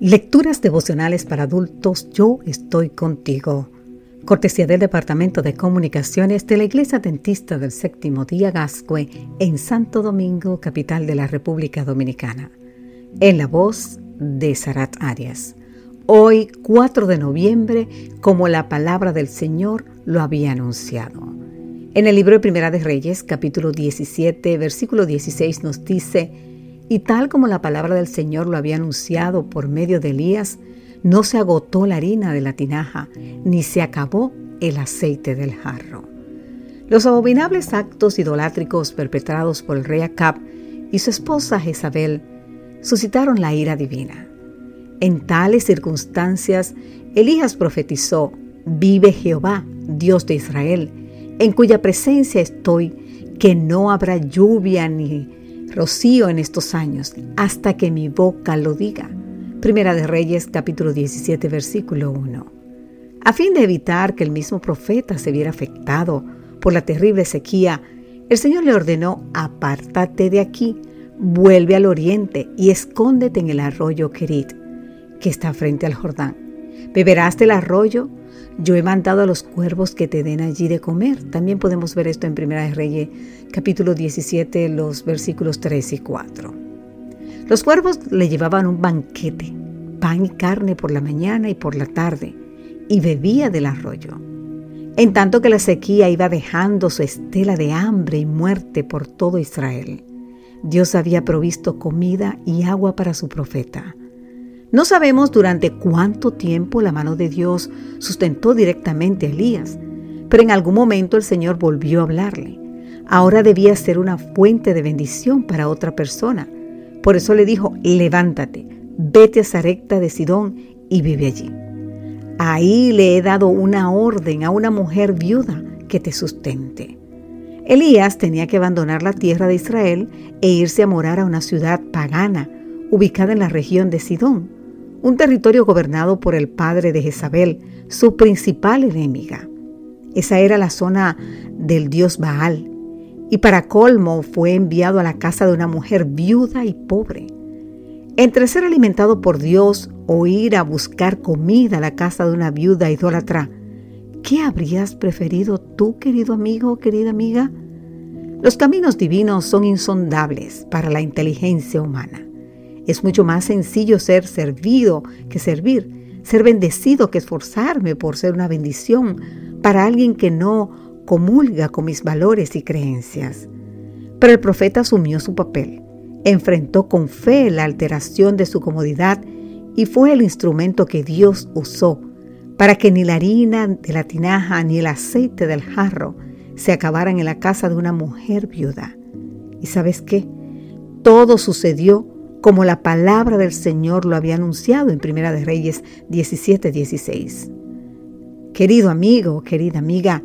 Lecturas devocionales para adultos, yo estoy contigo. Cortesía del Departamento de Comunicaciones de la Iglesia Dentista del Séptimo Día Gascue en Santo Domingo, capital de la República Dominicana. En la voz de Sarat Arias. Hoy, 4 de noviembre, como la palabra del Señor lo había anunciado. En el libro de Primera de Reyes, capítulo 17, versículo 16 nos dice, y tal como la palabra del Señor lo había anunciado por medio de Elías, no se agotó la harina de la tinaja, ni se acabó el aceite del jarro. Los abominables actos idolátricos perpetrados por el rey Acab y su esposa Jezabel suscitaron la ira divina. En tales circunstancias, Elías profetizó, Vive Jehová, Dios de Israel, en cuya presencia estoy, que no habrá lluvia ni rocío en estos años, hasta que mi boca lo diga. Primera de Reyes capítulo 17 versículo 1. A fin de evitar que el mismo profeta se viera afectado por la terrible sequía, el Señor le ordenó, apártate de aquí, vuelve al oriente y escóndete en el arroyo Kerit, que está frente al Jordán. Beberás del arroyo yo he mandado a los cuervos que te den allí de comer. También podemos ver esto en Primera de Reyes, capítulo 17, los versículos 3 y 4. Los cuervos le llevaban un banquete, pan y carne por la mañana y por la tarde, y bebía del arroyo. En tanto que la sequía iba dejando su estela de hambre y muerte por todo Israel, Dios había provisto comida y agua para su profeta. No sabemos durante cuánto tiempo la mano de Dios sustentó directamente a Elías, pero en algún momento el Señor volvió a hablarle. Ahora debía ser una fuente de bendición para otra persona. Por eso le dijo, levántate, vete a Zarecta de Sidón y vive allí. Ahí le he dado una orden a una mujer viuda que te sustente. Elías tenía que abandonar la tierra de Israel e irse a morar a una ciudad pagana ubicada en la región de Sidón un territorio gobernado por el padre de Jezabel, su principal enemiga. Esa era la zona del dios Baal, y para colmo fue enviado a la casa de una mujer viuda y pobre. Entre ser alimentado por Dios o ir a buscar comida a la casa de una viuda idólatra, ¿qué habrías preferido tú, querido amigo o querida amiga? Los caminos divinos son insondables para la inteligencia humana. Es mucho más sencillo ser servido que servir, ser bendecido que esforzarme por ser una bendición para alguien que no comulga con mis valores y creencias. Pero el profeta asumió su papel, enfrentó con fe la alteración de su comodidad y fue el instrumento que Dios usó para que ni la harina de la tinaja ni el aceite del jarro se acabaran en la casa de una mujer viuda. ¿Y sabes qué? Todo sucedió como la palabra del Señor lo había anunciado en Primera de Reyes 17:16. Querido amigo, querida amiga,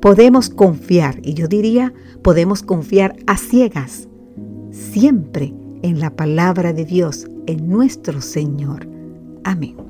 podemos confiar, y yo diría, podemos confiar a ciegas, siempre en la palabra de Dios, en nuestro Señor. Amén.